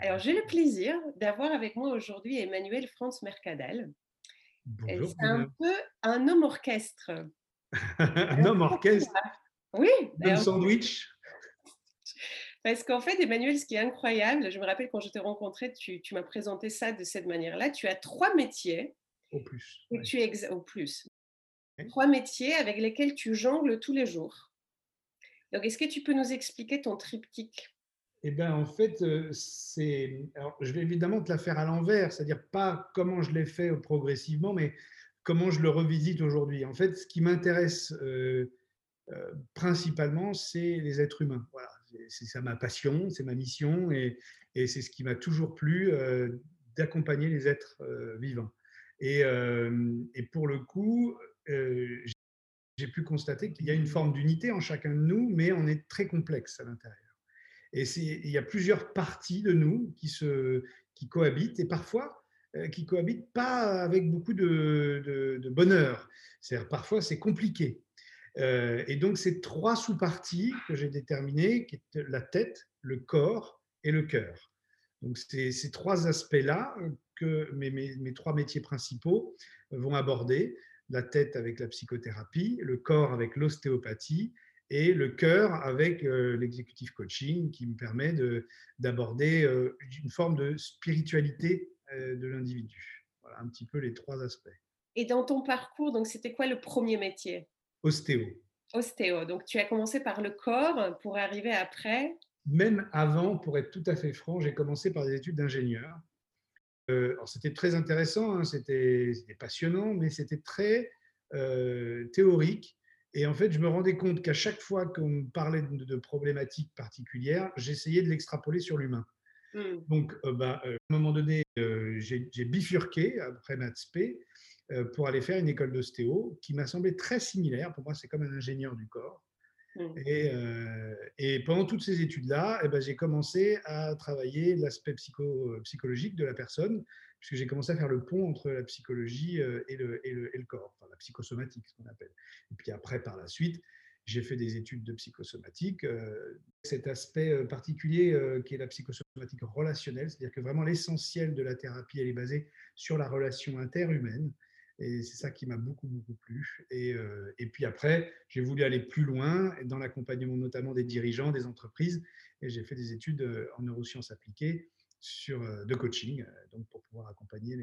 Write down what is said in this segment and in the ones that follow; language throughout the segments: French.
Alors, j'ai le plaisir d'avoir avec moi aujourd'hui Emmanuel Franz Mercadal. C'est un peu un homme orchestre. un homme orchestre? Oui. Un sandwich Parce qu'en fait, Emmanuel, ce qui est incroyable, je me rappelle quand je t'ai rencontré, tu, m'as présenté ça de cette manière-là. Tu as trois métiers. Au plus. tu Au plus. Trois métiers avec lesquels tu jongles tous les jours. Donc, est-ce que tu peux nous expliquer ton triptyque? Eh bien, en fait, euh, c'est. Alors, je vais évidemment te la faire à l'envers, c'est-à-dire pas comment je l'ai fait progressivement, mais comment je le revisite aujourd'hui. En fait, ce qui m'intéresse euh, euh, principalement, c'est les êtres humains. C'est ça ma passion, c'est ma mission, et, c'est ce qui m'a toujours plu d'accompagner les êtres vivants. Et, pour le coup, j'ai pu constater qu'il y a une forme d'unité en chacun de nous, mais on est très complexe à l'intérieur. Et il y a plusieurs parties de nous qui, cohabitent et parfois euh, qui cohabitent pas avec beaucoup de, bonheur. C'est-à-dire parfois c'est compliqué. Euh, et donc ces trois sous-parties que j'ai déterminées, qui est la tête, le corps et le cœur. Donc c'est ces trois aspects-là que mes, trois métiers principaux vont aborder. La tête avec la psychothérapie, le corps avec l'ostéopathie et le cœur avec euh, l'exécutif coaching qui me permet d'aborder euh, une forme de spiritualité euh, de l'individu. Voilà un petit peu les trois aspects. Et dans ton parcours, c'était quoi le premier métier? Ostéo. Ostéo. Donc tu as commencé par le corps pour arriver après? Même avant, pour être tout à fait franc, j'ai commencé par des études d'ingénieur. c'était très intéressant, hein, c'était passionnant, mais c'était très théorique et en fait, je me rendais compte qu'à chaque fois qu'on me parlait de, problématiques particulières, j'essayais de l'extrapoler sur l'humain. Mmh. Donc, euh, bah, euh, à un moment donné, euh, j'ai bifurqué après maths P pour aller faire une école d'ostéo qui m'a semblé très similaire. Pour moi, c'est comme un ingénieur du corps. Mmh. Et, et, pendant toutes ces études-là, eh ben, j'ai commencé à travailler l'aspect psycho, psychologique de la personne puisque j'ai commencé à faire le pont entre la psychologie euh, et le, et le, corps, enfin la psychosomatique, ce qu'on appelle. Et puis après, par la suite, j'ai fait des études de psychosomatique. Euh, cet aspect euh, particulier qui est la psychosomatique relationnelle, c'est-à-dire que vraiment l'essentiel de la thérapie, elle est basée sur la relation interhumaine. Et c'est ça qui m'a beaucoup, beaucoup plu. Et, et puis après, j'ai voulu aller plus loin dans l'accompagnement notamment des dirigeants, des entreprises. Et j'ai fait des études en neurosciences appliquées euh, de coaching, euh, donc pour pouvoir accompagner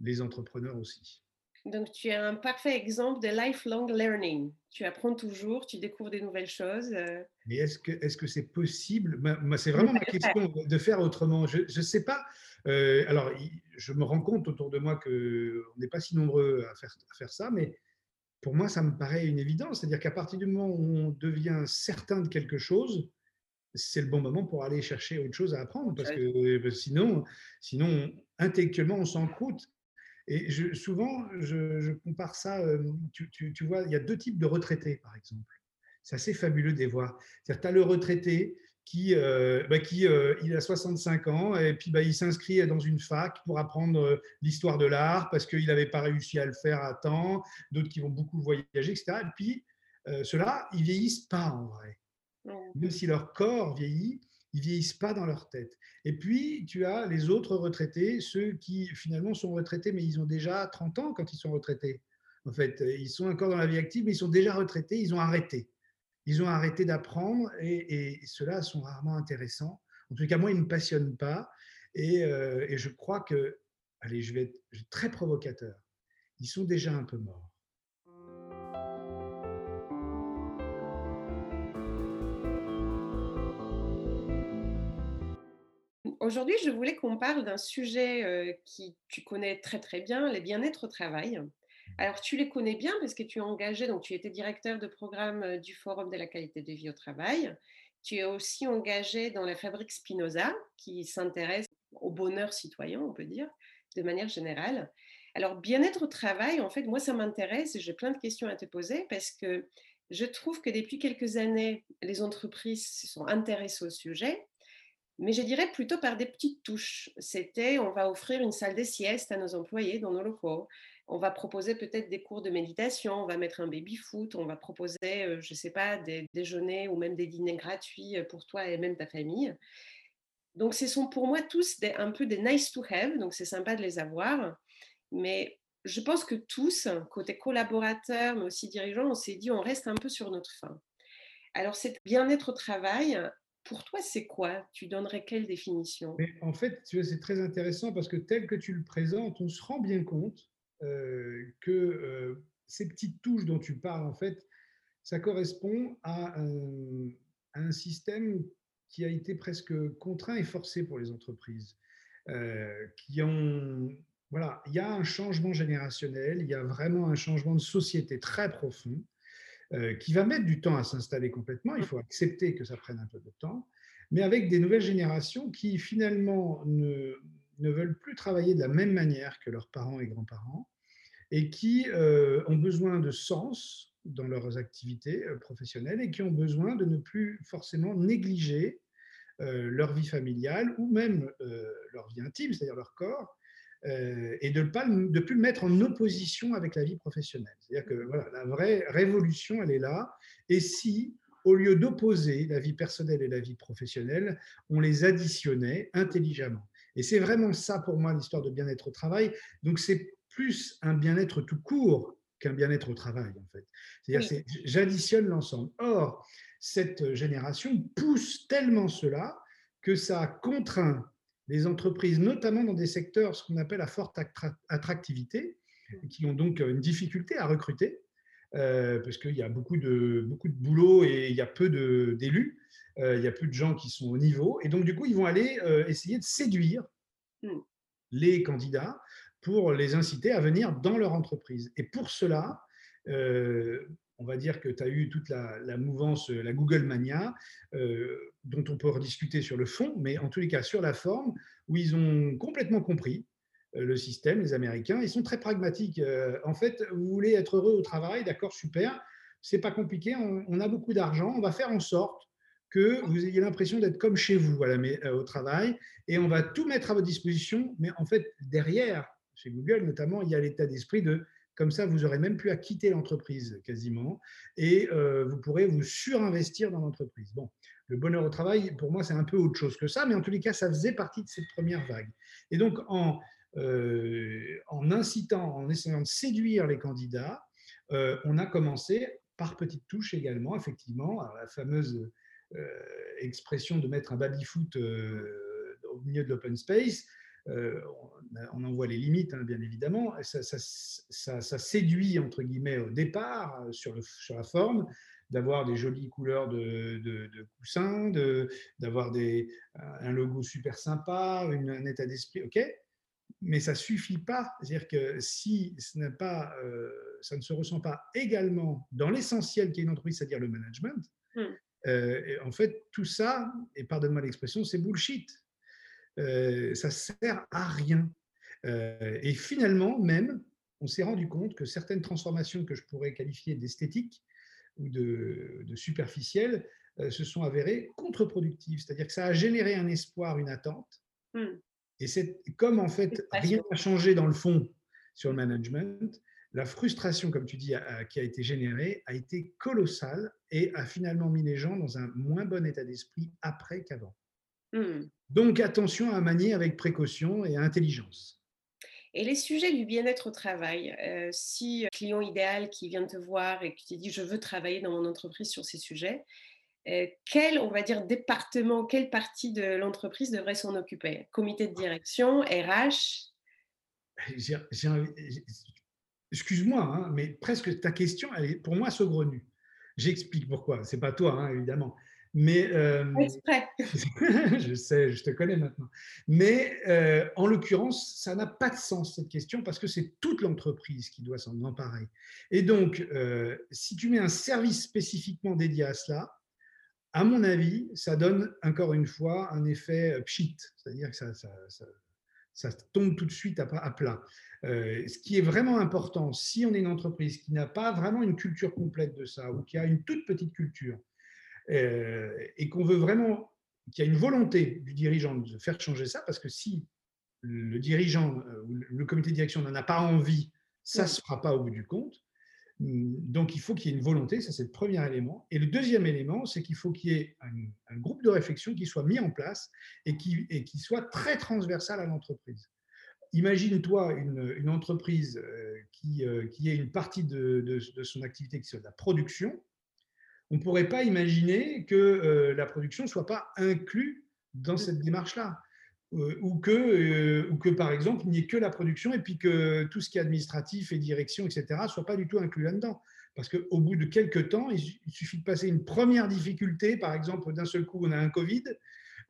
les entrepreneurs aussi. Donc, tu es un parfait exemple de lifelong learning. Tu apprends toujours, tu découvres des nouvelles choses. Euh. Mais est-ce que est-ce que c'est possible? C'est vraiment ma question de faire autrement. Je ne sais pas. alors, je me rends compte autour de moi que on n'est pas si nombreux à faire, à faire ça, mais pour moi, ça me paraît une évidence. C'est-à-dire qu'à partir du moment où on devient certain de quelque chose, c'est le bon moment pour aller chercher autre chose à apprendre, parce que euh, sinon, sinon intellectuellement, on s'encroute. Et je, souvent, je, compare ça, euh, tu, tu, vois, il y a deux types de retraités, par exemple. C'est assez fabuleux de les voir. Tu as le retraité qui, euh, bah, qui il a 65 ans, et puis bah, il s'inscrit dans une fac pour apprendre l'histoire de l'art, parce qu'il n'avait pas réussi à le faire à temps, d'autres qui vont beaucoup voyager, etc. Et puis, ceux-là, ils vieillissent pas en vrai. Même si leur corps vieillit, ils vieillissent pas dans leur tête. Et puis, tu as les autres retraités, ceux qui finalement sont retraités, mais ils ont déjà 30 ans quand ils sont retraités. En fait, ils sont encore dans la vie active, mais ils sont déjà retraités, ils ont arrêté. Ils ont arrêté d'apprendre et, ceux-là sont rarement intéressants. En tout cas, moi, ils ne me passionnent pas. Et, euh, et je crois que, allez, je vais être très provocateur, ils sont déjà un peu morts. Aujourd'hui, je voulais qu'on parle d'un sujet euh, qui tu connais très très bien, les bien-être au travail. Alors, tu les connais bien parce que tu es engagé, donc tu étais directeur de programme euh, du Forum de la qualité de vie au travail. Tu es aussi engagé dans la fabrique Spinoza, qui s'intéresse au bonheur citoyen, on peut dire, de manière générale. Alors, bien-être au travail, en fait, moi, ça m'intéresse et j'ai plein de questions à te poser parce que je trouve que depuis quelques années, les entreprises se sont intéressées au sujet, mais je dirais plutôt par des petites touches. C'était, on va offrir une salle de sieste à nos employés dans nos locaux. On va proposer peut-être des cours de méditation, on va mettre un baby-foot, on va proposer, euh, je ne sais pas, des déjeuners ou même des dîners gratuits euh, pour toi et même ta famille. Donc, ce sont pour moi tous un peu des nice to have, donc c'est sympa de les avoir. Mais je pense que tous, côté collaborateurs, mais aussi dirigeants, on s'est dit, on reste un peu sur notre fin. Alors, c'est bien-être au travail, pour toi, c'est quoi? Tu donnerais quelle définition? En fait, c'est très intéressant parce que tel que tu le présentes, on se rend bien compte euh, que euh, ces petites touches dont tu parles, en fait, ça correspond à un, système qui a été presque contraint et forcé pour les entreprises, euh, qui ont voilà, il y a un changement générationnel, il y a vraiment un changement de société très profond. Euh, qui va mettre du temps à s'installer complètement. Il faut accepter que ça prenne un peu de temps, mais avec des nouvelles générations qui finalement ne, ne veulent plus travailler de la même manière que leurs parents et grands-parents et qui euh, ont besoin de sens dans leurs activités euh, professionnelles et qui ont besoin de ne plus forcément négliger leur vie familiale ou même leur vie intime, c'est-à-dire leur corps, euh, et de ne plus le mettre en opposition avec la vie professionnelle. C'est-à-dire que voilà, la vraie révolution, elle est là. Et si, au lieu d'opposer la vie personnelle et la vie professionnelle, on les additionnait intelligemment. Et c'est vraiment ça pour moi l'histoire de bien-être au travail. Donc c'est plus un bien-être tout court qu'un bien-être au travail, en fait. C'est-à-dire, j'additionne l'ensemble. Or, cette génération pousse tellement cela que ça contraint les entreprises, notamment dans des secteurs, ce qu'on appelle à forte attractivité, qui ont donc une difficulté à recruter, euh, parce qu'il y a beaucoup de, beaucoup de boulot et il y a peu d'élus, euh, il y a peu de gens qui sont au niveau. Et donc, du coup, ils vont aller euh, essayer de séduire mm. les candidats pour les inciter à venir dans leur entreprise. Et pour cela, on va dire que tu as eu toute la, mouvance, la Google Mania, euh, dont on peut rediscuter sur le fond, mais en tous les cas sur la forme, où ils ont complètement compris euh, le système, les Américains. Ils sont très pragmatiques. Euh, en fait, vous voulez être heureux au travail, d'accord, super. C'est pas compliqué. On, a beaucoup d'argent. On va faire en sorte que vous ayez l'impression d'être comme chez vous au travail, et on va tout mettre à votre disposition. Mais en fait, derrière, chez Google notamment, il y a l'état d'esprit de comme ça, vous n'aurez même plus à quitter l'entreprise quasiment et euh, vous pourrez vous surinvestir dans l'entreprise. Bon, le bonheur au travail, pour moi, c'est un peu autre chose que ça, mais en tous les cas, ça faisait partie de cette première vague. Et donc, en, euh, incitant, en essayant de séduire les candidats, euh, on a commencé par petites touches également, effectivement, la fameuse expression de mettre un baby-foot au milieu de l'open space. Euh, on en voit les limites, hein, bien évidemment. Ça, séduit, entre guillemets, au départ, euh, sur, la forme, d'avoir des jolies couleurs de, coussins, d'avoir un logo super sympa, un état d'esprit, ok mais ça suffit pas. C'est-à-dire que si ce pas, euh, ça ne se ressent pas également dans l'essentiel qui est une entreprise, c'est-à-dire le management, hmm. en fait, tout ça, et pardonne-moi l'expression, c'est bullshit. Euh, ça sert à rien. Euh, et finalement, même, on s'est rendu compte que certaines transformations que je pourrais qualifier d'esthétiques ou de, superficielles euh, se sont avérées contre-productives. C'est-à-dire que ça a généré un espoir, une attente. Hmm. Et c'est comme en fait rien n'a changé dans le fond sur le management, la frustration, comme tu dis, qui a été générée a été colossale et a finalement mis les gens dans un moins bon état d'esprit après qu'avant. Hmm. Donc attention à manier avec précaution et intelligence. Et les sujets du bien-être au travail, euh, si un client idéal qui vient te voir et qui te dit je veux travailler dans mon entreprise sur ces sujets, euh, quel, on va dire, département, quelle partie de l'entreprise devrait s'en occuper? Comité de direction, RH Excuse-moi, hein, mais presque ta question, elle est pour moi saugrenue. J'explique pourquoi. C'est pas toi, hein, évidemment. Mais euh, je sais, je te connais maintenant. Mais euh, en l'occurrence, ça n'a pas de sens cette question parce que c'est toute l'entreprise qui doit s'en emparer. Et donc, euh, si tu mets un service spécifiquement dédié à cela, à mon avis, ça donne encore une fois un effet pchit, c'est-à-dire que ça, ça, ça, tombe tout de suite à, à plat. ce qui est vraiment important, si on est une entreprise qui n'a pas vraiment une culture complète de ça ou qui a une toute petite culture, et qu'on veut vraiment qu'il y a une volonté du dirigeant de faire changer ça, parce que si le dirigeant euh, ou le comité de direction n'en a pas envie, ça ne se fera pas au bout du compte. Hum, donc, il faut qu'il y ait une volonté, ça c'est le premier élément. Et le deuxième élément, c'est qu'il faut qu'il y ait un, groupe de réflexion qui soit mis en place et qui, et qui soit très transversal à l'entreprise. Imagine-toi une, entreprise euh, qui, euh, qui ait une partie de, de, son activité qui soit de la production. On ne pourrait pas imaginer que la production ne soit pas inclue dans cette démarche-là. Euh, ou, que, euh, ou que, par exemple, il n'y ait que la production et puis que tout ce qui est administratif et direction, etc., ne soit pas du tout inclus là-dedans. Parce qu'au bout de quelques temps, il, suffit de passer une première difficulté, par exemple, d'un seul coup, on a un Covid,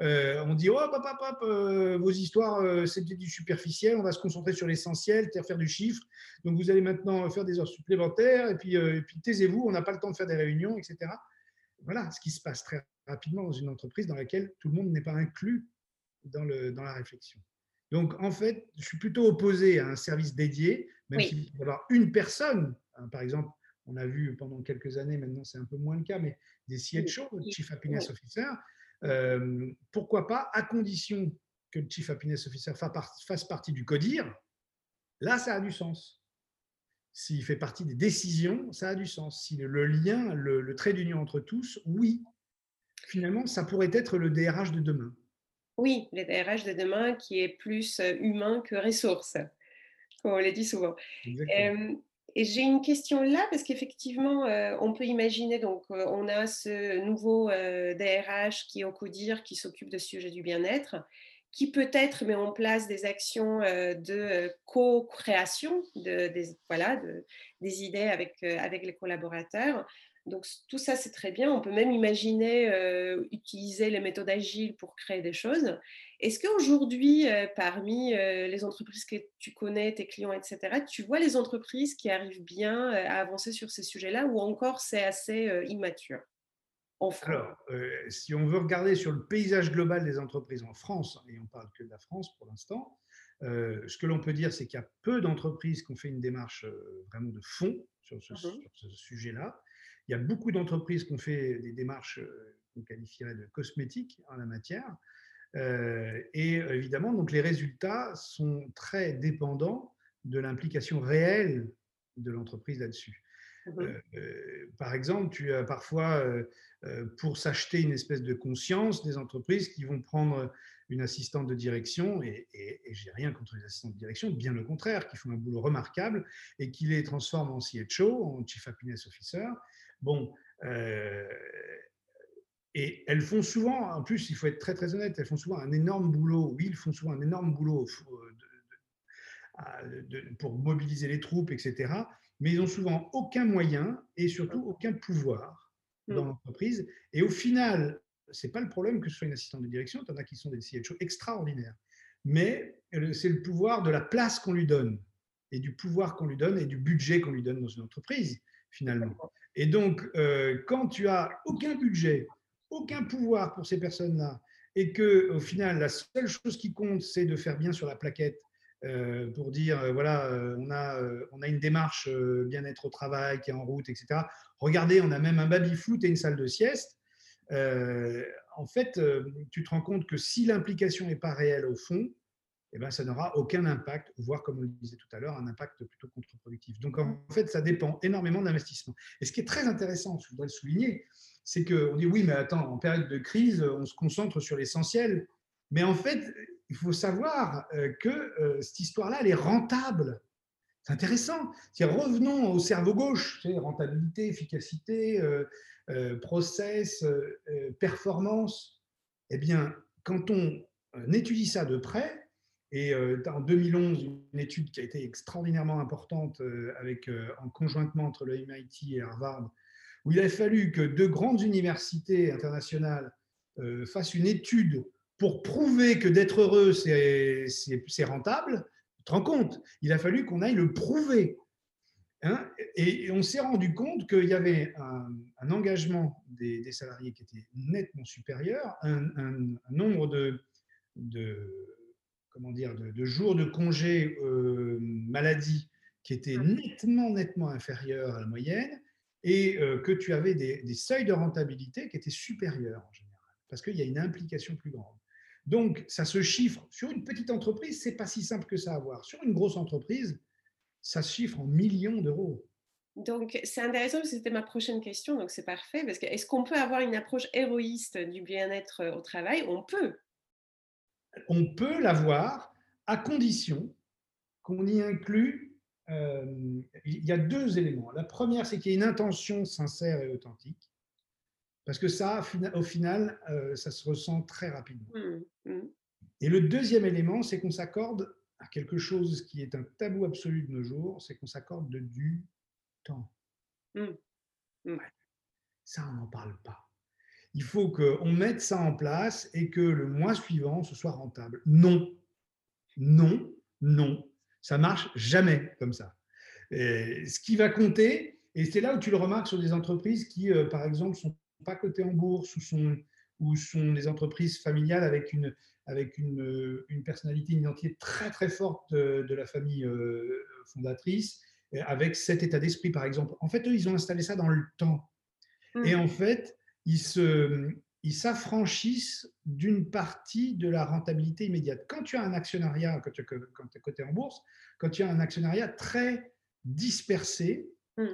euh, on dit, oh, hop, hop, hop, vos histoires, c'est du superficiel, on va se concentrer sur l'essentiel, faire du chiffre. Donc, vous allez maintenant faire des heures supplémentaires, et puis, et puis taisez-vous, on n'a pas le temps de faire des réunions, etc. Voilà ce qui se passe très rapidement dans une entreprise dans laquelle tout le monde n'est pas inclus dans, le, dans la réflexion. Donc, en fait, je suis plutôt opposé à un service dédié, même si s'il faut avoir une personne, hein, par exemple, on a vu pendant quelques années, maintenant c'est un peu moins le cas, mais des CHO, Chief Happiness Officer, euh, pourquoi pas, à condition que le Chief Happiness Officer fasse partie du CODIR, là ça a du sens. S'il fait partie des décisions, ça a du sens. Si le lien, le, le trait d'union entre tous, oui, finalement, ça pourrait être le DRH de demain. Oui, le DRH de demain qui est plus euh, humain que ressource, comme on l'a dit souvent. Et j'ai une question là, parce qu'effectivement, euh, on peut imaginer, donc, euh, on a ce nouveau DRH qui est au CODIR, qui s'occupe de ce sujet du bien-être, qui peut-être met en place des actions de co-création, de, des, voilà, des idées avec les collaborateurs. Donc tout ça, c'est très bien. On peut même imaginer euh, utiliser les méthodes agiles pour créer des choses. Est-ce qu'aujourd'hui, euh, parmi euh, les entreprises que tu connais, tes clients, etc., tu vois les entreprises qui arrivent bien à avancer sur ces sujets-là ou encore c'est assez immature en France Alors, si on veut regarder sur le paysage global des entreprises en France, et on parle que de la France pour l'instant, ce que l'on peut dire, c'est qu'il y a peu d'entreprises qui ont fait une démarche vraiment de fond sur ce mmh sujet-là. Il y a beaucoup d'entreprises qui ont fait des démarches euh, qu'on qualifierait de cosmétiques en la matière. Euh, et évidemment, donc les résultats sont très dépendants de l'implication réelle de l'entreprise là-dessus. Mmh euh, par exemple, tu as parfois, pour s'acheter une espèce de conscience, des entreprises qui vont prendre une assistante de direction, et, et, et j'ai rien contre les assistants de direction, bien le contraire, qui font un boulot remarquable et qui les transforment en CHO, en Chief Happiness Officer, Bon, euh, et elles font souvent, en plus, il faut être très très honnête, elles font souvent un énorme boulot. Oui, ils font souvent un énorme boulot pour mobiliser les troupes, etc. Mais ils n'ont souvent aucun moyen et surtout aucun pouvoir dans mm. l'entreprise. Et au final, ce n'est pas le problème que ce soit une assistante de direction, il y en a qui sont des CHO extraordinaires. Mais euh, c'est le pouvoir de la place qu'on lui donne et du pouvoir qu'on lui donne et du budget qu'on lui donne dans une entreprise, finalement. Et donc, euh, quand tu as aucun budget, aucun pouvoir pour ces personnes-là, et que au final, la seule chose qui compte, c'est de faire bien sur la plaquette euh, pour dire, euh, voilà, on, a, on a une démarche bien-être au travail qui est en route, etc. Regardez, on a même un baby-foot et une salle de sieste. en fait, tu te rends compte que si l'implication n'est pas réelle au fond, eh ben, ça n'aura aucun impact, voire, comme on le disait tout à l'heure, un impact plutôt contre-productif. Donc, en fait, ça dépend énormément d'investissement. Et ce qui est très intéressant, je voudrais le souligner, c'est qu'on dit oui, mais attends, en période de crise, on se concentre sur l'essentiel. Mais en fait, il faut savoir euh, que euh, cette histoire-là, elle est rentable. C'est intéressant. revenons au cerveau gauche, rentabilité, efficacité, euh, process, performance. Eh bien, quand on étudie ça de près, et euh, en 2011, une étude qui a été extraordinairement importante euh, avec, euh, en conjointement entre le MIT et Harvard, où il a fallu que deux grandes universités internationales fassent une étude pour prouver que d'être heureux, c'est rentable. Tu te rends compte? Il a fallu qu'on aille le prouver. Hein et, on s'est rendu compte qu'il y avait un, engagement des, salariés qui était nettement supérieur, un, nombre de comment dire, de, jours de congé euh, maladie qui étaient nettement, nettement inférieurs à la moyenne et euh, que tu avais des, seuils de rentabilité qui étaient supérieurs en général. parce qu'il y a une implication plus grande. Donc, ça se chiffre. Sur une petite entreprise, ce n'est pas si simple que ça à voir. Sur une grosse entreprise, ça se chiffre en millions d'euros. Donc, c'est intéressant parce que c'était ma prochaine question, donc c'est parfait. Parce que est-ce qu'on peut avoir une approche héroïste du bien-être au travail? On peut. On peut l'avoir à condition qu'on y inclut. Euh, il y a deux éléments. La première, c'est qu'il y ait une intention sincère et authentique. Parce que ça, au final, euh, ça se ressent très rapidement. Mmh, mmh. Et le deuxième élément, c'est qu'on s'accorde à quelque chose qui est un tabou absolu de nos jours, c'est qu'on s'accorde de du temps. Mmh. Ça, on n'en parle pas. Il faut qu'on mette ça en place et que le mois suivant, ce soit rentable. Non, non, non. Ça marche jamais comme ça. ce qui va compter, et c'est là où tu le remarques sur des entreprises qui, euh, par exemple, sont pas cotées en bourse ou sont, ou sont des entreprises familiales avec une, avec une, une personnalité, une identité très très forte de, la famille euh, fondatrice, avec cet état d'esprit par exemple. En fait, eux, ils ont installé ça dans le temps. Et mmh. en fait, ils se, ils s'affranchissent d'une partie de la rentabilité immédiate. Quand tu as un actionnariat, quand tu es coté en bourse, quand tu as un actionnariat très dispersé, mmh.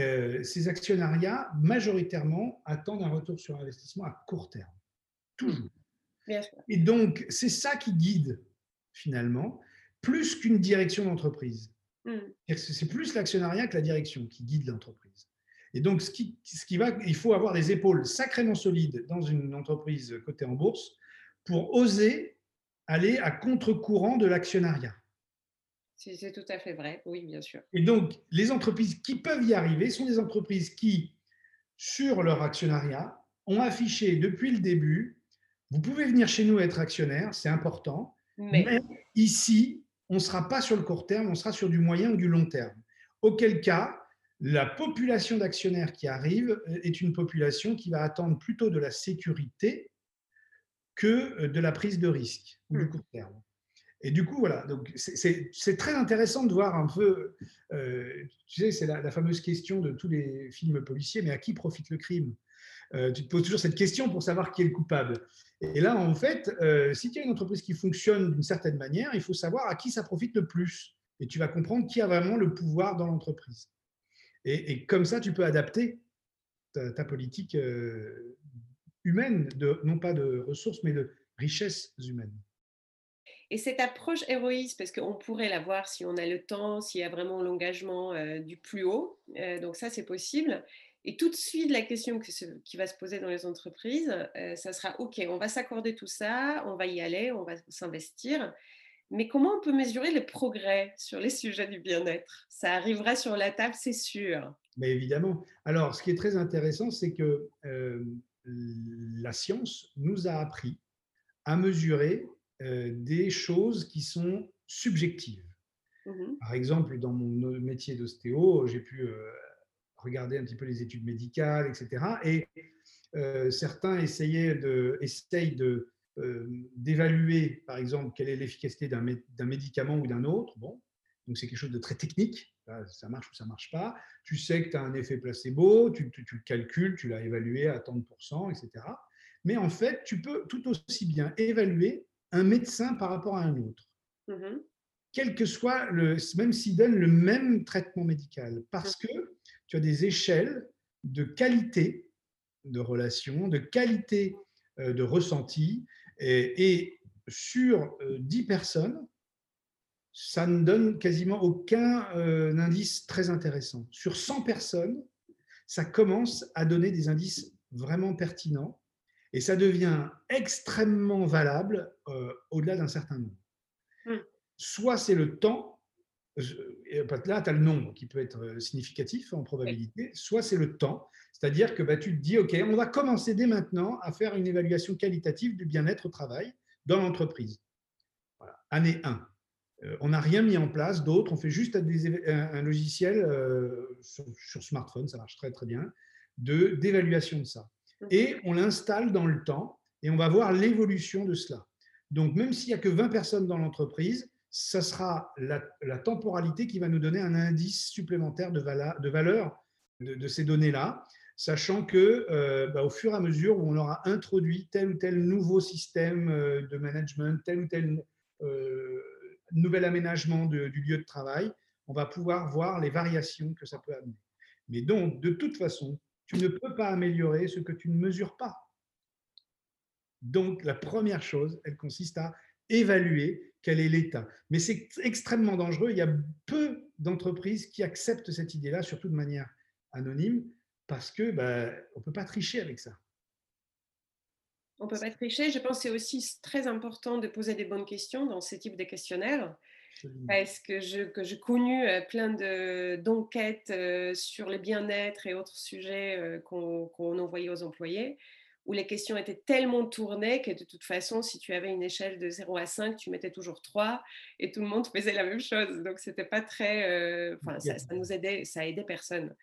euh, ces actionnariats, majoritairement, attendent un retour sur investissement à court terme. Toujours. Et donc, c'est ça qui guide, finalement, plus qu'une direction d'entreprise. Mmh. C'est plus l'actionnariat que la direction qui guide l'entreprise. Et donc, ce qui, ce qui va, il faut avoir des épaules sacrément solides dans une entreprise cotée en bourse pour oser aller à contre-courant de l'actionnariat. C'est tout à fait vrai, oui, bien sûr. Et donc, les entreprises qui peuvent y arriver sont des entreprises qui, sur leur actionnariat, ont affiché depuis le début, vous pouvez venir chez nous être actionnaire, c'est important, mais, mais ici, on ne sera pas sur le court terme, on sera sur du moyen ou du long terme. Auquel cas, la population d'actionnaires qui arrive euh, est une population qui va attendre plutôt de la sécurité que euh, de la prise de risque ou du hmm. court terme. Et du coup, voilà, donc c'est très intéressant de voir un peu, euh, tu sais, c'est la, fameuse question de tous les films policiers, mais à qui profite le crime? Tu te poses toujours cette question pour savoir qui est le coupable. Et là, en fait, si tu as une entreprise qui fonctionne d'une certaine manière, il faut savoir à qui ça profite le plus. Et tu vas comprendre qui a vraiment le pouvoir dans l'entreprise. Et, comme ça, tu peux adapter ta, politique euh, humaine, de, non pas de ressources, mais de richesses humaines. Et cette approche héroïste, parce qu'on pourrait la voir si on a le temps, s'il y a vraiment l'engagement euh, du plus haut, euh, donc ça c'est possible. Et tout de suite, la question qui va se poser dans les entreprises, ça sera OK, on va s'accorder tout ça, on va y aller, on va s'investir. Mais comment on peut mesurer le progrès sur les sujets du bien-être? Ça arrivera sur la table, c'est sûr. Mais évidemment. Alors, ce qui est très intéressant, c'est que euh, la science nous a appris à mesurer euh, des choses qui sont subjectives. Mmh Par exemple, dans mon métier d'ostéo, j'ai pu euh, regarder un petit peu les études médicales, etc. Et certains essayaient de, essayent de euh, d'évaluer, par exemple, quelle est l'efficacité d'un médicament ou d'un autre. Bon, donc c'est quelque chose de très technique. Ça marche ou ça marche pas. Tu sais que tu as un effet placebo, tu, tu, le calcules, tu l'as évalué à tant de pourcents, etc. Mais en fait, tu peux tout aussi bien évaluer un médecin par rapport à un autre. Mm-hmm. Quel que soit le, même s'il donne le même traitement médical, parce mm. que tu as des échelles de qualité de relation, de qualité euh, de ressenti, et, sur 10 euh, personnes, ça ne donne quasiment aucun euh, indice très intéressant. Sur 100 personnes, ça commence à donner des indices vraiment pertinents et ça devient extrêmement valable euh, au-delà d'un certain nombre. Hmm. Soit c'est le temps, là tu as le nombre qui peut être significatif en probabilité, soit c'est le temps, c'est-à-dire que bah, tu te dis, OK, on va commencer dès maintenant à faire une évaluation qualitative du bien-être au travail dans l'entreprise. Année 1. Euh, on n'a rien mis en place d'autre, on fait juste un, logiciel euh, sur, smartphone, ça marche très très bien, d'évaluation de, ça. Et on l'installe dans le temps et on va voir l'évolution de cela. Donc même s'il n'y a que 20 personnes dans l'entreprise, ça sera la, temporalité qui va nous donner un indice supplémentaire de, de valeur de, ces données-là sachant que euh, bah, au fur et à mesure où on aura introduit tel ou tel nouveau système euh, de management, tel ou tel nouvel aménagement du lieu de travail, on va pouvoir voir les variations que ça peut amener. Mais donc, de toute façon, tu ne peux pas améliorer ce que tu ne mesures pas. Donc, la première chose, elle consiste à évaluer quel est l'état. Mais c'est extrêmement dangereux. Il y a peu d'entreprises qui acceptent cette idée-là, surtout de manière anonyme, parce que ben, on ne peut pas tricher avec ça. On ne peut pas tricher. Je pense que c'est aussi très important de poser des bonnes questions dans ce type de questionnaire. Parce que je, que j'ai connu euh, plein d'enquêtes euh, sur le bien-être et autres sujets euh, qu'on envoyait aux employés, où les questions étaient tellement tournées que de toute façon, si tu avais une échelle de 0 à 5, tu mettais toujours 3 et tout le monde faisait la même chose. Donc, c'était pas très. Enfin, ça, ça, nous aidait, ça aidait personne.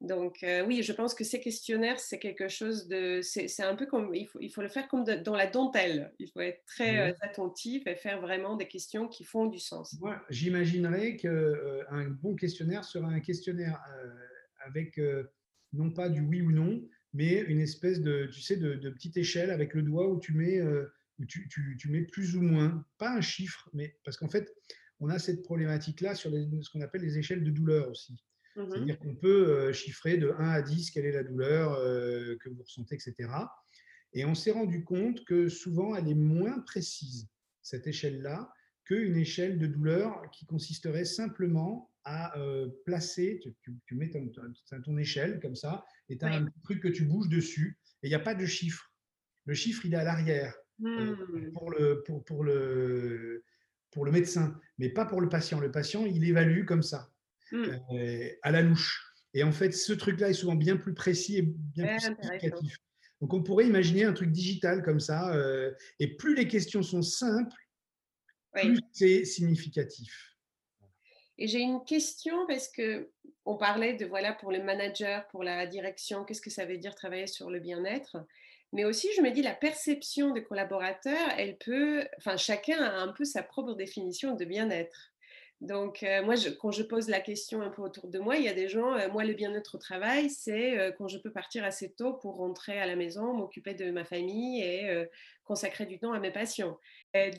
Donc euh, oui, je pense que ces questionnaires, c'est quelque chose de... C'est un peu comme... Il faut, il faut le faire comme dans la dentelle. Il faut être très euh, attentif et faire vraiment des questions qui font du sens. Moi, j'imaginerais qu'un euh, bon questionnaire sera un questionnaire avec non pas du oui ou non, mais une espèce de, tu sais, de, petite échelle avec le doigt où tu mets, où tu, tu, tu, mets plus ou moins, pas un chiffre, mais parce qu'en fait, on a cette problématique-là sur ce qu'on appelle les échelles de douleur aussi. Mmh C'est-à-dire qu'on peut euh, chiffrer de 1 à 10 quelle est la douleur euh, que vous ressentez, etc. Et on s'est rendu compte que souvent, elle est moins précise, cette échelle-là, qu'une échelle de douleur qui consisterait simplement à euh, placer, tu, mets ton, ton, échelle comme ça, et tu as un truc que tu bouges dessus, et il n'y a pas de chiffre. Le chiffre, il est à l'arrière mmh. pour, le, pour, pour, le, pour le médecin, mais pas pour le patient. Le patient, il évalue comme ça. Mmh. Euh, à la louche. Et en fait, ce truc-là est souvent bien plus précis et bien plus significatif. Donc, on pourrait imaginer un truc digital comme ça. Euh, et plus les questions sont simples, plus c'est significatif. Et j'ai une question parce que on parlait de voilà pour les managers, pour la direction, qu'est-ce que ça veut dire travailler sur le bien-être? Mais aussi, je me dis, la perception des collaborateurs, elle peut, enfin, chacun a un peu sa propre définition de bien-être. Donc, euh, moi, quand je pose la question un peu autour de moi, il y a des gens, euh, moi, le bien-être au travail, c'est euh, quand je peux partir assez tôt pour rentrer à la maison, m'occuper de ma famille et consacrer du temps à mes patients.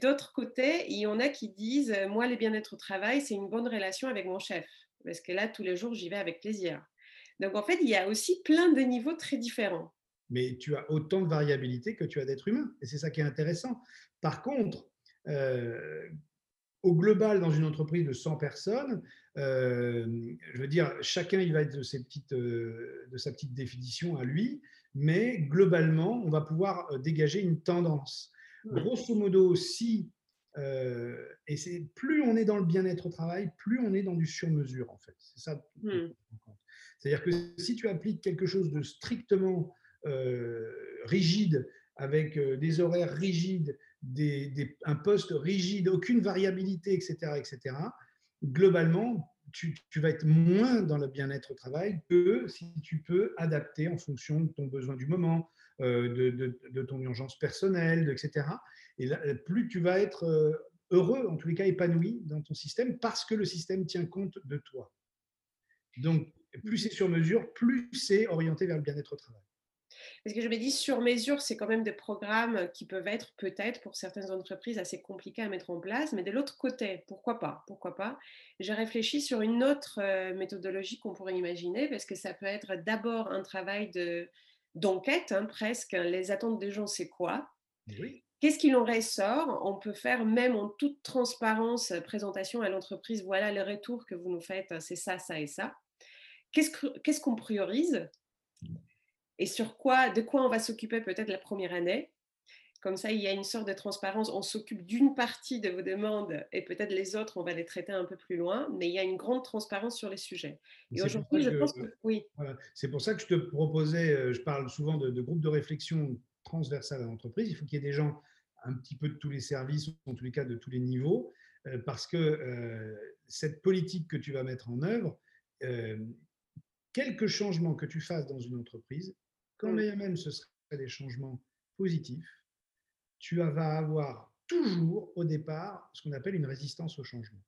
D'autre côté, il y en a qui disent, moi, le bien-être au travail, c'est une bonne relation avec mon chef, parce que là, tous les jours, j'y vais avec plaisir. Donc, en fait, il y a aussi plein de niveaux très différents. Mais tu as autant de variabilité que tu as d'êtres humains, et c'est ça qui est intéressant. Par contre, au global, dans une entreprise de 100 personnes, euh, je veux dire, chacun il va être de, euh, sa petite définition à lui, mais globalement, on va pouvoir euh, dégager une tendance. Grosso modo, si, et c'est plus on est dans le bien-être au travail, plus on est dans du sur-mesure, en fait. C'est ça. Hmm. C'est-à-dire que si tu appliques quelque chose de strictement rigide, avec des horaires rigides, un poste rigide, aucune variabilité, etc., etc., globalement, tu, vas être moins dans le bien-être au travail que si tu peux adapter en fonction de ton besoin du moment, euh, de, ton urgence personnelle, etc. Et là, plus tu vas être euh, heureux, en tous les cas épanoui dans ton système, parce que le système tient compte de toi. Donc, plus c'est sur mesure, plus c'est orienté vers le bien-être au travail. Parce que je me dis, sur mesure, c'est quand même des programmes qui peuvent être peut-être pour certaines entreprises assez compliqués à mettre en place. Mais de l'autre côté, pourquoi pas Pourquoi pas J'ai réfléchi sur une autre euh, méthodologie qu'on pourrait imaginer, parce que ça peut être d'abord un travail de, d'enquête, hein, presque. Les attentes des gens, c'est quoi? Qu'est-ce qu'il en ressort? On peut faire même en toute transparence, euh, présentation à l'entreprise, voilà le retour que vous nous faites, c'est ça, ça et ça. Qu'est-ce qu'on priorise? Et sur quoi, de quoi on va s'occuper peut-être la première année? Comme ça, il y a une sorte de transparence. On s'occupe d'une partie de vos demandes et peut-être les autres, on va les traiter un peu plus loin, mais il y a une grande transparence sur les sujets. Et aujourd'hui, je pense que oui. C'est pour ça que je te proposais, euh, je parle souvent de, groupes de réflexion transversales à l'entreprise. Il faut qu'il y ait des gens un petit peu de tous les services, en tous les cas de tous les niveaux, euh, parce que euh, cette politique que tu vas mettre en œuvre, quelques changements que tu fasses dans une entreprise, quand mmh. même ce serait des changements positifs, tu vas avoir toujours au départ ce qu'on appelle une résistance au changement.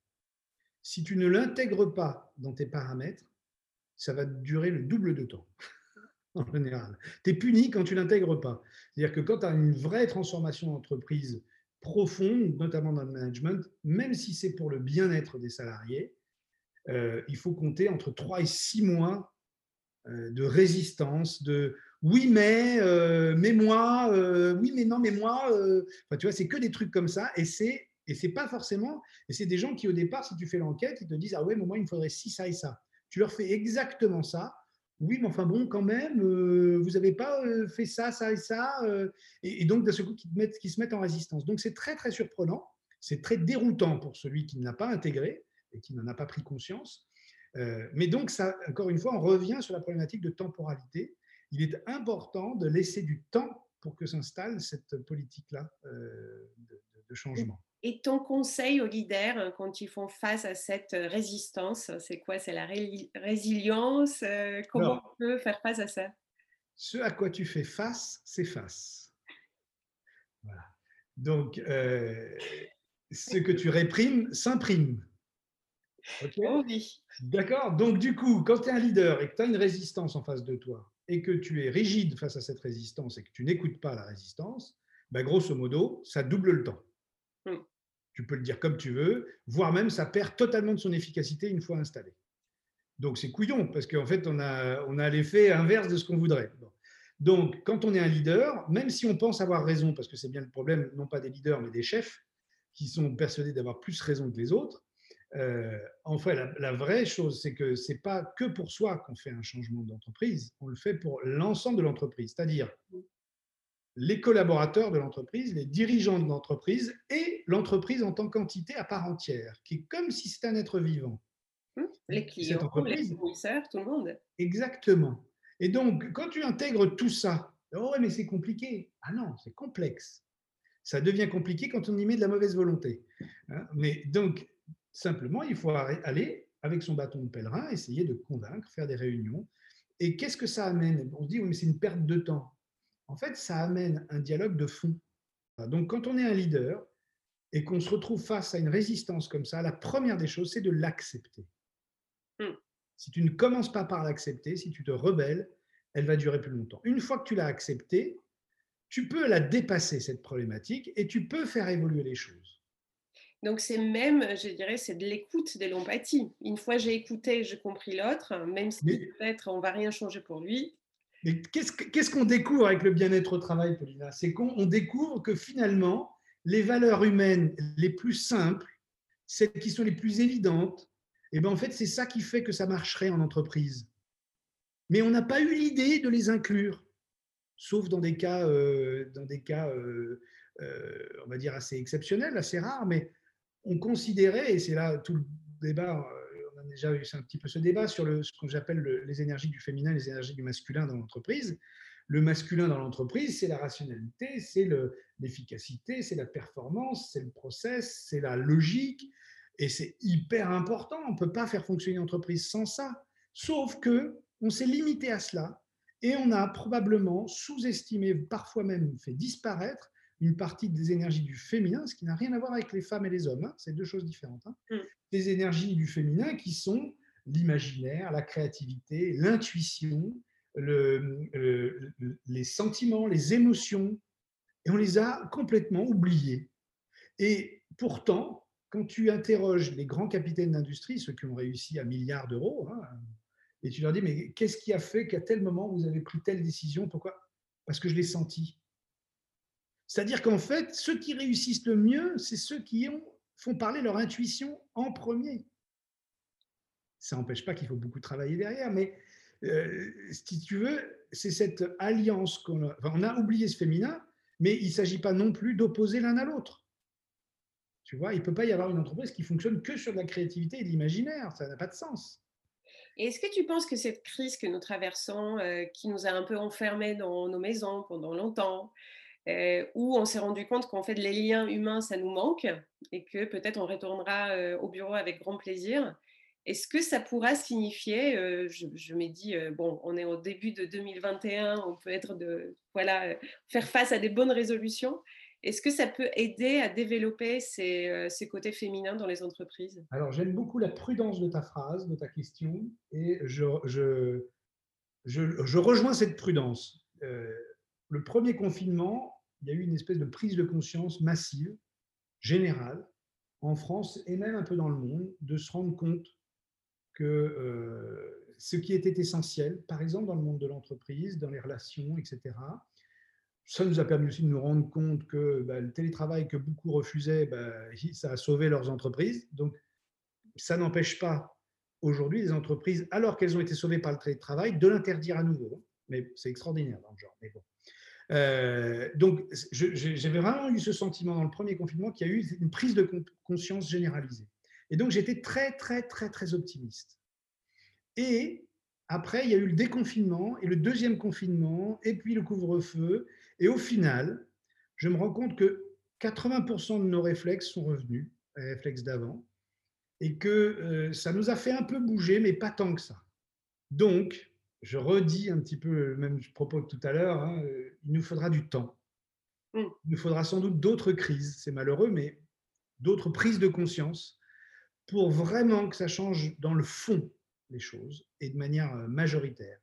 Si tu ne l'intègres pas dans tes paramètres, ça va durer le double de temps. en général. Tu es puni quand tu l'intègres pas. C'est-à-dire que quand tu as une vraie transformation d'entreprise profonde, notamment dans le management, même si c'est pour le bien-être des salariés, euh, il faut compter entre 3 et 6 mois euh, de résistance, de oui, mais, euh, mais moi, oui, mais non, mais moi. Enfin, tu vois, c'est que des trucs comme ça. Et c'est et c'est pas forcément. Et c'est des gens qui, au départ, si tu fais l'enquête, ils te disent Ah ouais, mais moi, il me faudrait ci, ça et ça. Tu leur fais exactement ça. Oui, mais enfin bon, quand même, vous n'avez pas fait ça, ça et ça. et, donc, d'un seul coup, qui, se mettent en résistance. Donc, c'est très, très surprenant. C'est très déroutant pour celui qui ne l'a pas intégré et qui n'en a pas pris conscience. Euh, mais donc, ça, encore une fois, on revient sur la problématique de temporalité. Il est important de laisser du temps pour que s'installe cette politique-là euh, de, changement. Et ton conseil aux leaders hein, quand ils font face à cette résistance, c'est quoi? C'est la résilience euh, Comment on peut faire face à ça? Ce à quoi tu fais face, c'est face. Voilà. Donc, ce que tu réprimes s'imprime. Oh oui. D'accord? Donc, du coup, quand tu es un leader et que tu as une résistance en face de toi et que tu es rigide face à cette résistance et que tu n'écoutes pas la résistance, ben, grosso modo, ça double le temps. Hmm. Tu peux le dire comme tu veux, voire même ça perd totalement de son efficacité une fois installé. Donc, c'est couillon parce qu'en fait, on a, on a l'effet inverse de ce qu'on voudrait. Donc, quand on est un leader, même si on pense avoir raison, parce que c'est bien le problème, non pas des leaders, mais des chefs, qui sont persuadés d'avoir plus raison que les autres, euh, en fait, la, vraie chose, c'est que ce n'est pas que pour soi qu'on fait un changement d'entreprise, on le fait pour l'ensemble de l'entreprise, c'est-à-dire les collaborateurs de l'entreprise, les dirigeants de l'entreprise et l'entreprise en tant qu'entité à part entière, qui est comme si c'était un être vivant. Hum, les clients, les fournisseurs, tout le monde. Exactement. Et donc, quand tu intègres tout ça, oh mais c'est compliqué. Ah non, c'est complexe. Ça devient compliqué quand on y met de la mauvaise volonté. Hein. Mais donc, Simplement, il faut aller avec son bâton de pèlerin, essayer de convaincre, faire des réunions. Et qu'est-ce que ça amène? On se dit, oui, mais c'est une perte de temps. En fait, ça amène un dialogue de fond. Donc, quand on est un leader et qu'on se retrouve face à une résistance comme ça, la première des choses, c'est de l'accepter. Hmm. Si tu ne commences pas par l'accepter, si tu te rebelles, elle va durer plus longtemps. Une fois que tu l'as acceptée, tu peux la dépasser, cette problématique, et tu peux faire évoluer les choses. Donc c'est même, je dirais, c'est de l'écoute, de l'empathie. Une fois j'ai écouté, j'ai compris l'autre, même si peut-être on va rien changer pour lui. Mais qu'est-ce qu'on découvre avec le bien-être au travail, Paulina? C'est qu'on découvre que finalement, les valeurs humaines les plus simples, celles qui sont les plus évidentes, et eh ben en fait, c'est ça qui fait que ça marcherait en entreprise. Mais on n'a pas eu l'idée de les inclure, sauf dans des cas, euh, dans des cas euh, euh, on va dire, assez exceptionnels, assez rares, mais on considérait, et c'est là tout le débat, euh, on a déjà eu un petit peu ce débat sur ce que j'appelle les énergies du féminin, les énergies du masculin dans l'entreprise. Le masculin dans l'entreprise, c'est la rationalité, c'est l'efficacité, c'est la performance, c'est le process, c'est la logique, et c'est hyper important. On ne peut pas faire fonctionner une entreprise sans ça. Sauf que on s'est limité à cela et on a probablement sous-estimé, parfois même fait disparaître une partie des énergies du féminin, ce qui n'a rien à voir avec les femmes et les hommes, hein. c'est deux choses différentes. Hein. Mm. Des énergies du féminin qui sont l'imaginaire, la créativité, l'intuition, les sentiments, les émotions, et on les a complètement oubliés. Et pourtant, quand tu interroges les grands capitaines d'industrie, ceux qui ont réussi à milliards d'euros, hein, et tu leur dis, mais qu'est-ce qui a fait qu'à tel moment vous avez pris telle décision? Pourquoi? Parce que je l'ai senti. C'est-à-dire qu'en fait, ceux qui réussissent le mieux, c'est ceux qui ont, font parler leur intuition en premier. Ça n'empêche pas qu'il faut beaucoup travailler derrière, mais euh, si tu veux, c'est cette alliance qu'on a. on a oublié ce féminin, mais il ne s'agit pas non plus d'opposer l'un à l'autre. Tu vois, il ne peut pas y avoir une entreprise qui fonctionne que sur de la créativité et de l'imaginaire. Ça n'a pas de sens. Est-ce que tu penses que cette crise que nous traversons, euh, qui nous a un peu enfermés dans nos maisons pendant longtemps, où on s'est rendu compte qu'en fait les liens humains, ça nous manque et que peut-être on retournera au bureau avec grand plaisir. Est-ce que ça pourra signifier, je, je m'ai dit, bon, on est au début de 2021, on peut être de, voilà, faire face à des bonnes résolutions. Est-ce que ça peut aider à développer ces, côtés féminins dans les entreprises? Alors, j'aime beaucoup la prudence de ta phrase, de ta question, et je, rejoins cette prudence. Le premier confinement, il y a eu une espèce de prise de conscience massive, générale, en France et même un peu dans le monde, de se rendre compte que euh, ce qui était essentiel, par exemple dans le monde de l'entreprise, dans les relations, etc., ça nous a permis aussi de nous rendre compte que bah, le télétravail que beaucoup refusaient, bah, ça a sauvé leurs entreprises. Donc, ça n'empêche pas aujourd'hui les entreprises, alors qu'elles ont été sauvées par le télétravail, de l'interdire à nouveau. Mais c'est extraordinaire dans le genre. Mais bon. Euh, donc, j'avais vraiment eu ce sentiment dans le premier confinement qu'il y a eu une prise de conscience généralisée. Et donc, j'étais très, très, très, très optimiste. Et après, il y a eu le déconfinement et le deuxième confinement, et puis le couvre-feu. Et au final, je me rends compte que 80% de nos réflexes sont revenus, les réflexes d'avant et que euh, ça nous a fait un peu bouger, mais pas tant que ça. Donc, je redis un petit peu le même propos que tout à l'heure, hein, euh, il nous faudra du temps. Mm. Il nous faudra sans doute d'autres crises, c'est malheureux, mais d'autres prises de conscience pour vraiment que ça change dans le fond les choses et de manière euh, majoritaire.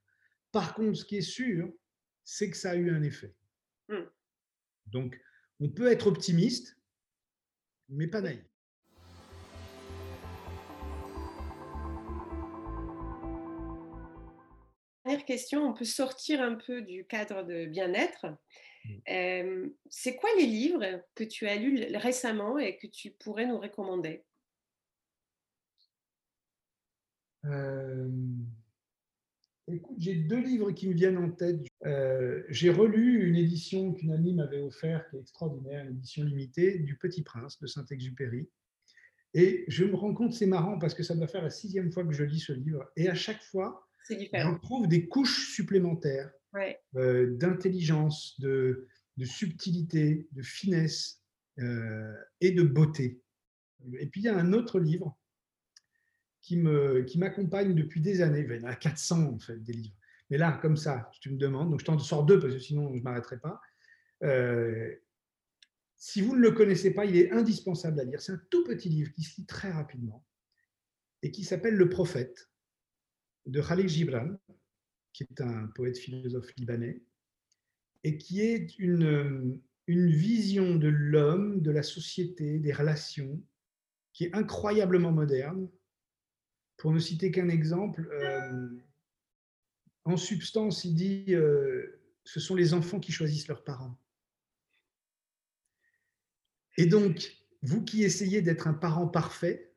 Par contre, ce qui est sûr, c'est que ça a eu un effet. Mm. Donc, on peut être optimiste, mais pas naïf. Question, on peut sortir un peu du cadre de bien-être. Mmh. c'est quoi les livres que tu as lus récemment et que tu pourrais nous recommander? Écoute, j'ai deux livres qui me viennent en tête. j'ai relu une édition qu'une amie m'avait offerte, qui est extraordinaire, une édition limitée, du Petit Prince de Saint-Exupéry. Et je me rends compte, c'est marrant parce que ça doit faire la sixième fois que je lis ce livre. Et à chaque fois, on trouve des couches supplémentaires euh, d'intelligence, de, subtilité, de finesse euh, et de beauté. Et puis il y a un autre livre qui m'accompagne qui depuis des années. Il y en a 400 en fait des livres. Mais là, comme ça, tu me demandes, donc je t'en sors deux parce que sinon je ne m'arrêterai pas. Euh, si vous ne le connaissez pas, il est indispensable à lire. C'est un tout petit livre qui se lit très rapidement et qui s'appelle Le Prophète de Khalil Gibran, qui est un poète philosophe libanais, et qui est une, une vision de l'homme, de la société, des relations, qui est incroyablement moderne. Pour ne citer qu'un exemple, euh, en substance, il dit euh, ce sont les enfants qui choisissent leurs parents. Et donc, vous qui essayez d'être un parent parfait,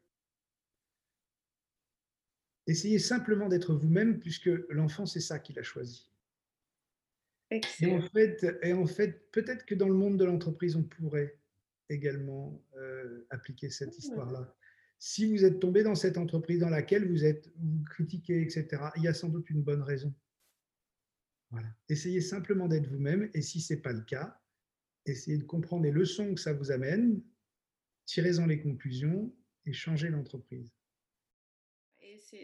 Essayez simplement d'être vous-même, puisque l'enfant, c'est ça qu'il a choisi. Et en fait, et en fait peut-être que dans le monde de l'entreprise, on pourrait également euh, appliquer cette histoire-là. Si vous êtes tombé dans cette entreprise dans laquelle vous êtes, vous critiquez, etc., il y a sans doute une bonne raison. Voilà. Essayez simplement d'être vous-même, et si ce n'est pas le cas, essayez de comprendre les leçons que ça vous amène, tirez-en les conclusions et changez l'entreprise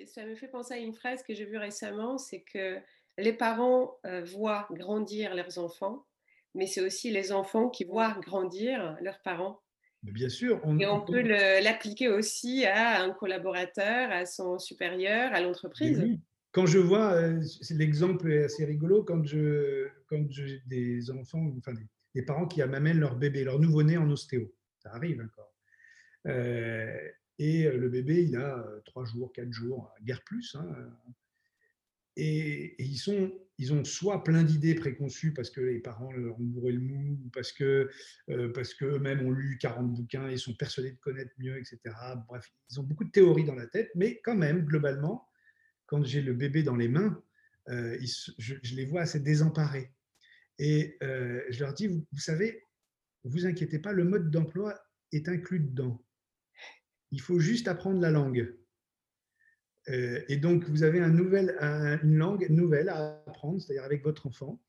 ça me fait penser à une phrase que j'ai vue récemment, c'est que les parents euh, voient grandir leurs enfants, mais c'est aussi les enfants qui voient grandir leurs parents. bien sûr. On, Et on peut l'appliquer aussi à un collaborateur, à son supérieur, à l'entreprise. Quand je vois, euh, l'exemple est assez rigolo, quand je quand j'ai des enfants, enfin des, parents qui m'amènent leur bébé, leur nouveau-né en ostéo, ça arrive encore. Euh, et euh, le bébé, il a euh, trois jours, quatre jours, guère plus. Hein, euh. Et, ils, sont, ils ont soit plein d'idées préconçues parce que les parents leur ont bourré le mou, parce que parce qu'eux-mêmes ont lu 40 bouquins et sont persuadés de connaître mieux, etc. Bref, ils ont beaucoup de théories dans la tête, mais quand même, globalement, quand j'ai le bébé dans les mains, je, je, les vois assez désemparés. Et je leur dis, vous, vous savez, vous inquiétez pas, le mode d'emploi est inclus dedans. Il faut juste apprendre la langue. Euh, et donc, vous avez une langue nouvelle à apprendre, c'est-à-dire avec votre enfant.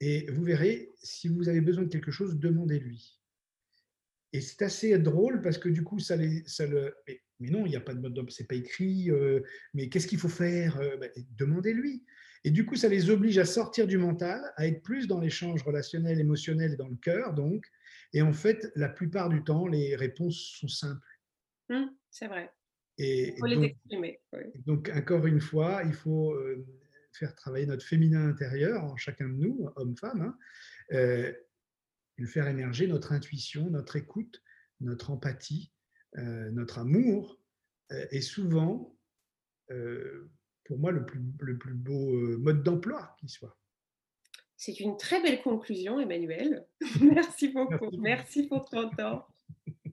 Et vous verrez, si vous avez besoin de quelque chose, demandez-lui. Et c'est assez drôle parce que du coup, ça, les, ça le. Mais, non, il n'y a pas de mode c'est pas écrit. Euh, mais qu'est-ce qu'il faut faire euh, ben, Demandez-lui. Et du coup, ça les oblige à sortir du mental, à être plus dans l'échange relationnel, émotionnel et dans le cœur, donc. Et en fait, la plupart du temps, les réponses sont simples. Mmh, c'est vrai. Et, il faut les exprimer. Donc, encore une fois, il faut euh, faire travailler notre féminin intérieur en chacun de nous, homme-femme, hein, euh, et faire émerger notre intuition, notre écoute, notre empathie, euh, notre amour, est souvent, pour moi, le plus, le plus beau mode d'emploi qui soit. C'est une très belle conclusion, Emmanuel. Merci beaucoup. Merci, Merci pour ton temps.